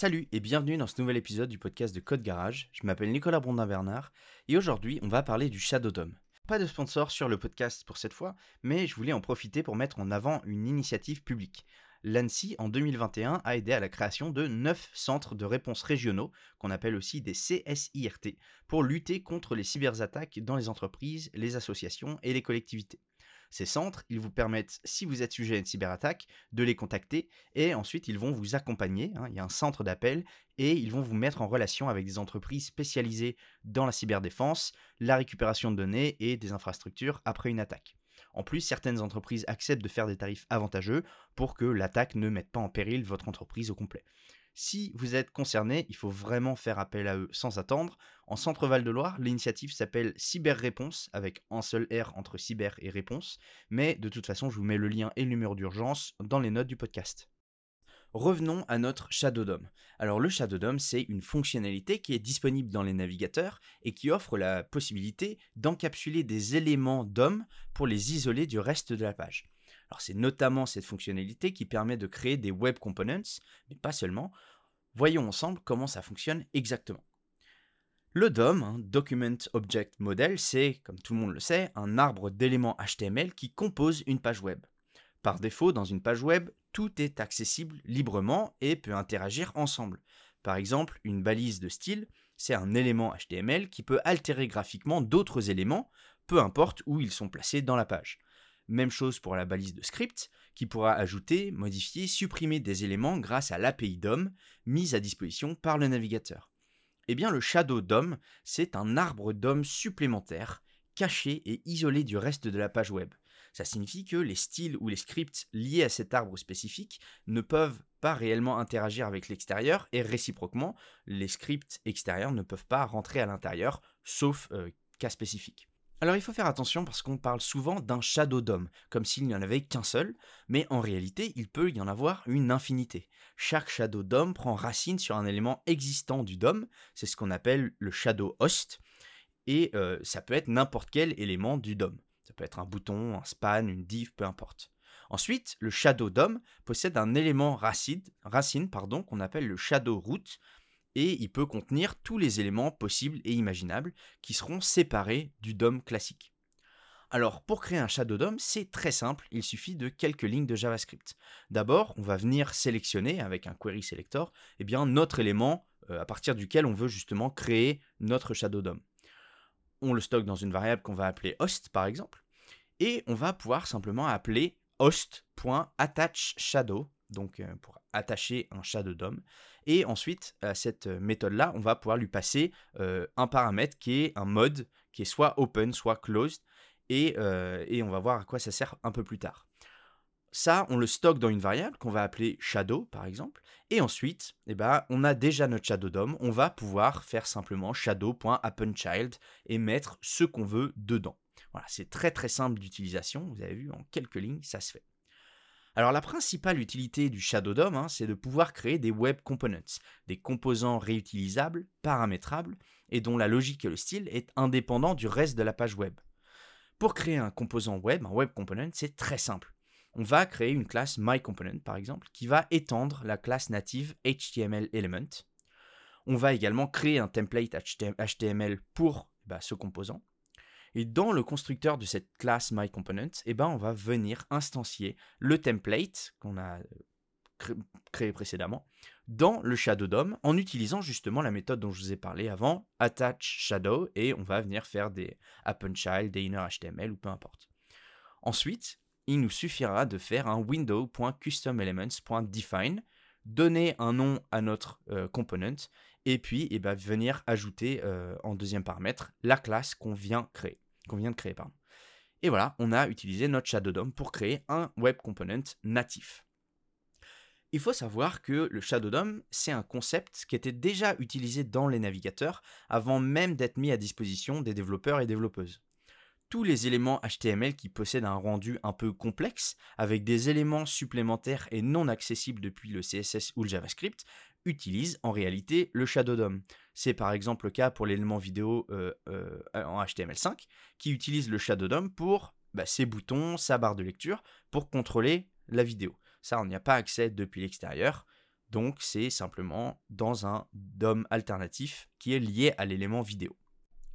Salut et bienvenue dans ce nouvel épisode du podcast de Code Garage. Je m'appelle Nicolas Brondin-Bernard et aujourd'hui on va parler du Shadow DOM. Pas de sponsor sur le podcast pour cette fois, mais je voulais en profiter pour mettre en avant une initiative publique. L'ANSI en 2021 a aidé à la création de 9 centres de réponse régionaux, qu'on appelle aussi des CSIRT, pour lutter contre les cyberattaques dans les entreprises, les associations et les collectivités. Ces centres, ils vous permettent, si vous êtes sujet à une cyberattaque, de les contacter et ensuite ils vont vous accompagner. hein, il y a un centre d'appel et ils vont vous mettre en relation avec des entreprises spécialisées dans la cyberdéfense, la récupération de données et des infrastructures après une attaque. En plus, certaines entreprises acceptent de faire des tarifs avantageux pour que l'attaque ne mette pas en péril votre entreprise au complet. Si vous êtes concerné, il faut vraiment faire appel à eux sans attendre. En Centre-Val de Loire, l'initiative s'appelle Cyber-Réponse, avec un seul R entre cyber et réponse, mais de toute façon, je vous mets le lien et le numéro d'urgence dans les notes du podcast. Revenons à notre Shadow DOM. Alors le Shadow DOM, c'est une fonctionnalité qui est disponible dans les navigateurs et qui offre la possibilité d'encapsuler des éléments DOM pour les isoler du reste de la page. Alors c'est notamment cette fonctionnalité qui permet de créer des web components, mais pas seulement. Voyons ensemble comment ça fonctionne exactement. Le DOM, un Document Object Model, c'est, comme tout le monde le sait, un arbre d'éléments HTML qui compose une page web. Par défaut, dans une page web, tout est accessible librement et peut interagir ensemble. Par exemple, une balise de style, c'est un élément HTML qui peut altérer graphiquement d'autres éléments, peu importe où ils sont placés dans la page. Même chose pour la balise de script, qui pourra ajouter, modifier, supprimer des éléments grâce à l'API DOM mise à disposition par le navigateur. Eh bien, le Shadow DOM, c'est un arbre DOM supplémentaire, caché et isolé du reste de la page web. Ça signifie que les styles ou les scripts liés à cet arbre spécifique ne peuvent pas réellement interagir avec l'extérieur et réciproquement, les scripts extérieurs ne peuvent pas rentrer à l'intérieur, sauf euh, cas spécifique. Alors il faut faire attention parce qu'on parle souvent d'un shadow DOM, comme s'il n'y en avait qu'un seul, mais en réalité il peut y en avoir une infinité. Chaque shadow DOM prend racine sur un élément existant du DOM, c'est ce qu'on appelle le shadow host, et euh, ça peut être n'importe quel élément du DOM. Ça peut être un bouton, un span, une div, peu importe. Ensuite, le shadow DOM possède un élément racine, racine pardon, qu'on appelle le shadow root, et il peut contenir tous les éléments possibles et imaginables qui seront séparés du DOM classique. Alors pour créer un Shadow DOM, c'est très simple, il suffit de quelques lignes de JavaScript. D'abord, on va venir sélectionner avec un query selector eh bien, notre élément euh, à partir duquel on veut justement créer notre Shadow DOM. On le stocke dans une variable qu'on va appeler host par exemple, et on va pouvoir simplement appeler host.attachShadow, donc euh, pour attacher un shadow DOM. Et ensuite, à cette méthode-là, on va pouvoir lui passer euh, un paramètre qui est un mode qui est soit open, soit closed, et, euh, et, on va voir à quoi ça sert un peu plus tard. Ça, on le stocke dans une variable qu'on va appeler shadow, par exemple, et ensuite, eh ben, on a déjà notre shadow DOM, on va pouvoir faire simplement shadow.appendChild et mettre ce qu'on veut dedans. Voilà, c'est très très simple d'utilisation, vous avez vu, en quelques lignes, ça se fait. Alors la principale utilité du Shadow DOM, hein, c'est de pouvoir créer des web components, des composants réutilisables, paramétrables, et dont la logique et le style est indépendant du reste de la page web. Pour créer un composant web, un web component, c'est très simple. On va créer une classe MyComponent par exemple, qui va étendre la classe native HTML Element. On va également créer un template HTML pour bah, ce composant. Et dans le constructeur de cette classe MyComponent, eh ben, on va venir instancier le template qu'on a créé précédemment dans le Shadow DOM en utilisant justement la méthode dont je vous ai parlé avant, attach shadow, et on va venir faire des appendChild, des innerHTML ou peu importe. Ensuite, il nous suffira de faire un window.customelements.define, donner un nom à notre euh, component et puis eh ben, venir ajouter euh, en deuxième paramètre la classe qu'on vient de créer. Et voilà, on a utilisé notre Shadow DOM pour créer un web component natif. Il faut savoir que le Shadow DOM, c'est un concept qui était déjà utilisé dans les navigateurs avant même d'être mis à disposition des développeurs et développeuses tous les éléments HTML qui possèdent un rendu un peu complexe, avec des éléments supplémentaires et non accessibles depuis le CSS ou le JavaScript, utilisent en réalité le Shadow DOM. C'est par exemple le cas pour l'élément vidéo euh, euh, en HTML5, qui utilise le Shadow DOM pour bah, ses boutons, sa barre de lecture, pour contrôler la vidéo. Ça, on n'y a pas accès depuis l'extérieur, Donc c'est simplement dans un DOM alternatif qui est lié à l'élément vidéo.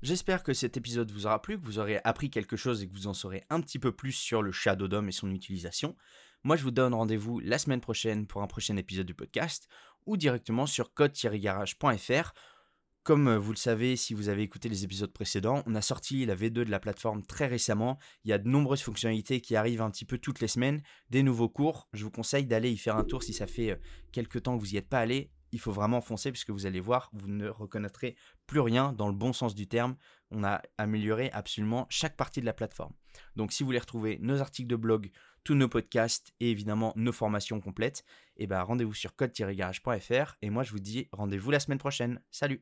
J'espère que cet épisode vous aura plu, que vous aurez appris quelque chose et que vous en saurez un petit peu plus sur le Shadow DOM et son utilisation. Moi, je vous donne rendez-vous la semaine prochaine pour un prochain épisode du podcast ou directement sur code-garage.fr comme euh, vous le savez, si vous avez écouté les épisodes précédents, on a sorti la V2 de la plateforme très récemment. Il y a de nombreuses fonctionnalités qui arrivent un petit peu toutes les semaines, des nouveaux cours. Je vous conseille d'aller y faire un tour si ça fait euh, quelques temps que vous n'y êtes pas allé. Il faut vraiment foncer puisque vous allez voir, vous ne reconnaîtrez plus rien dans le bon sens du terme. On a amélioré absolument chaque partie de la plateforme. Donc si vous voulez retrouver nos articles de blog, tous nos podcasts et évidemment nos formations complètes, eh ben rendez-vous sur code-garage.fr et moi je vous dis rendez-vous la semaine prochaine. Salut